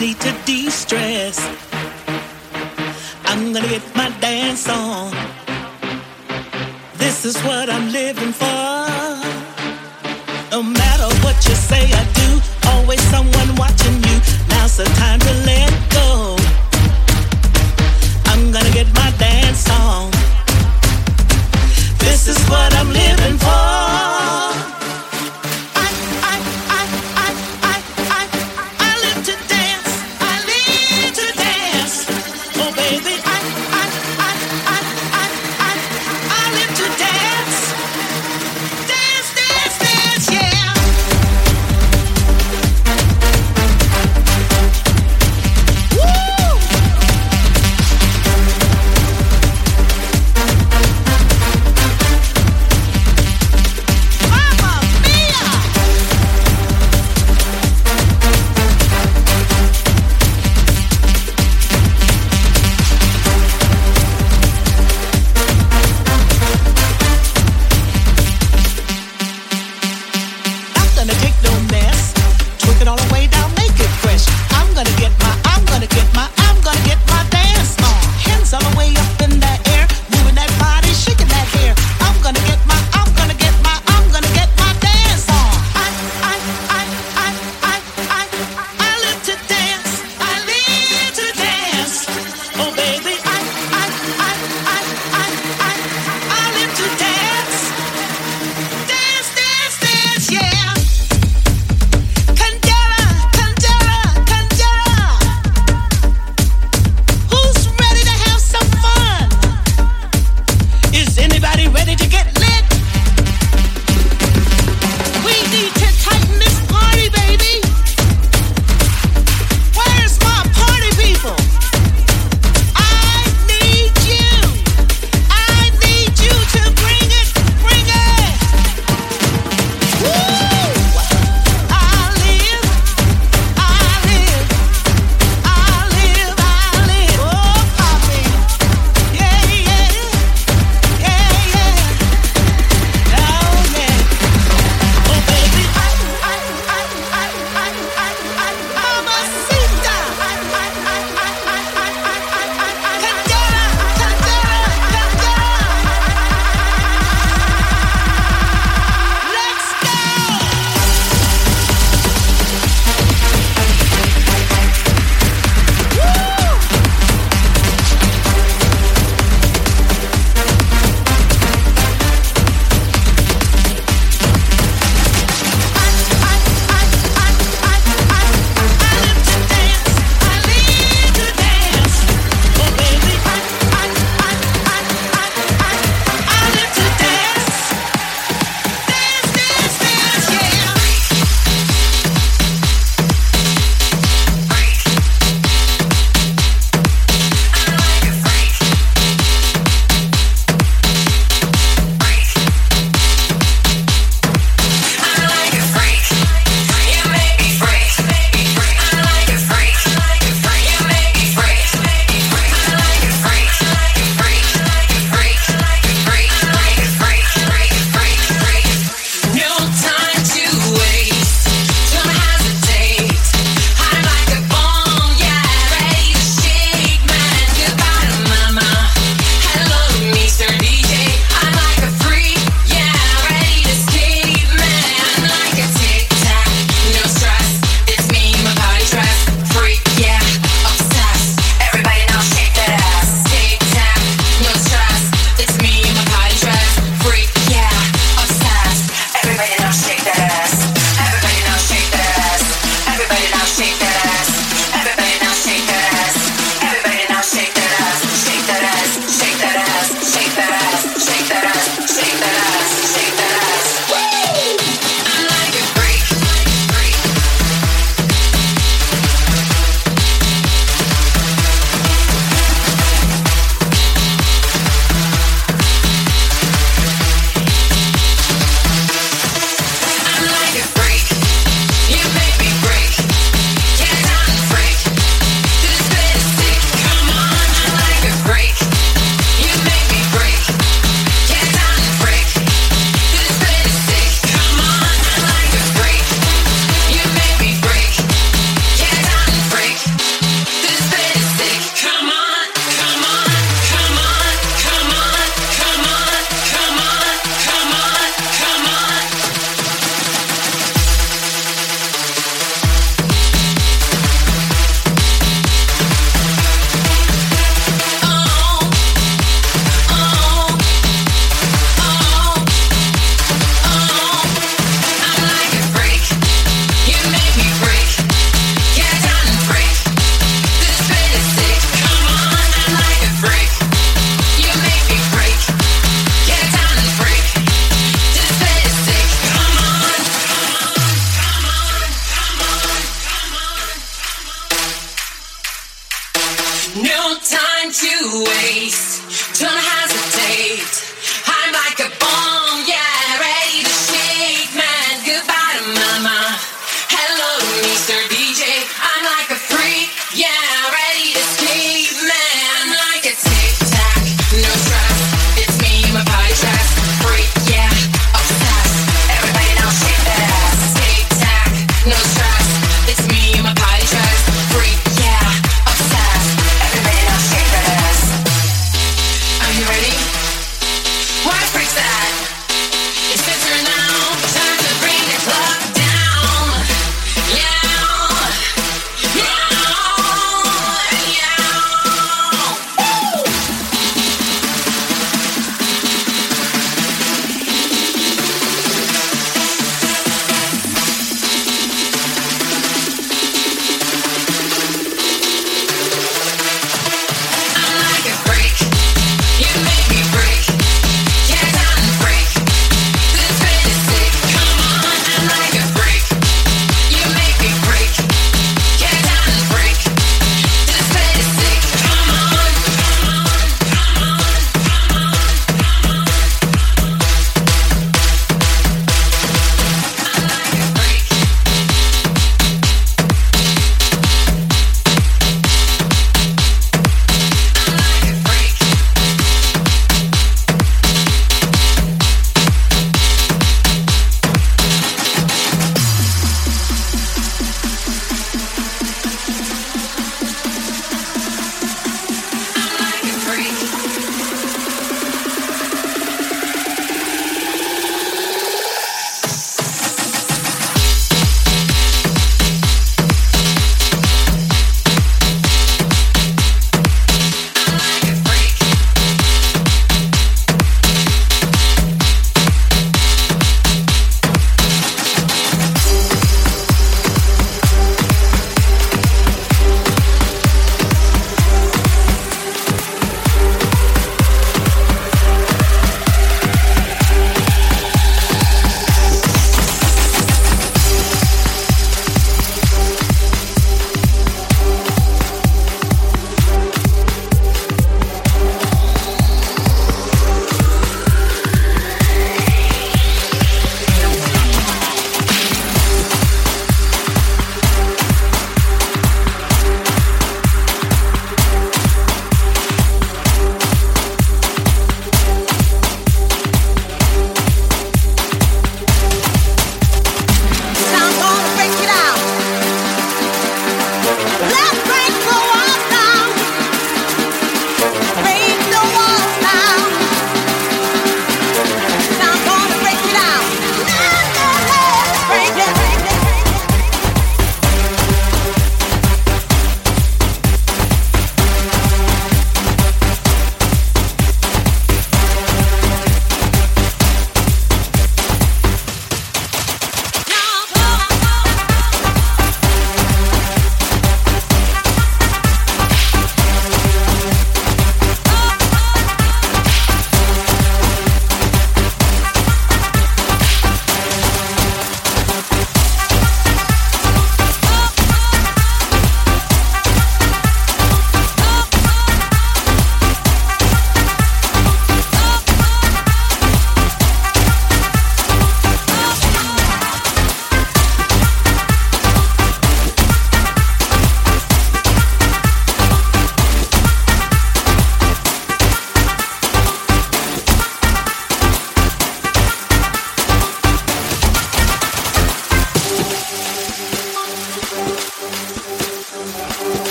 need to de-stress. I'm gonna get my dance on. This is what I'm living for. No matter what you say, I do. Always someone watching you. Now's the time to let go. I'm gonna get my dance on. This is what I'm living for.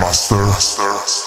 Yes, master.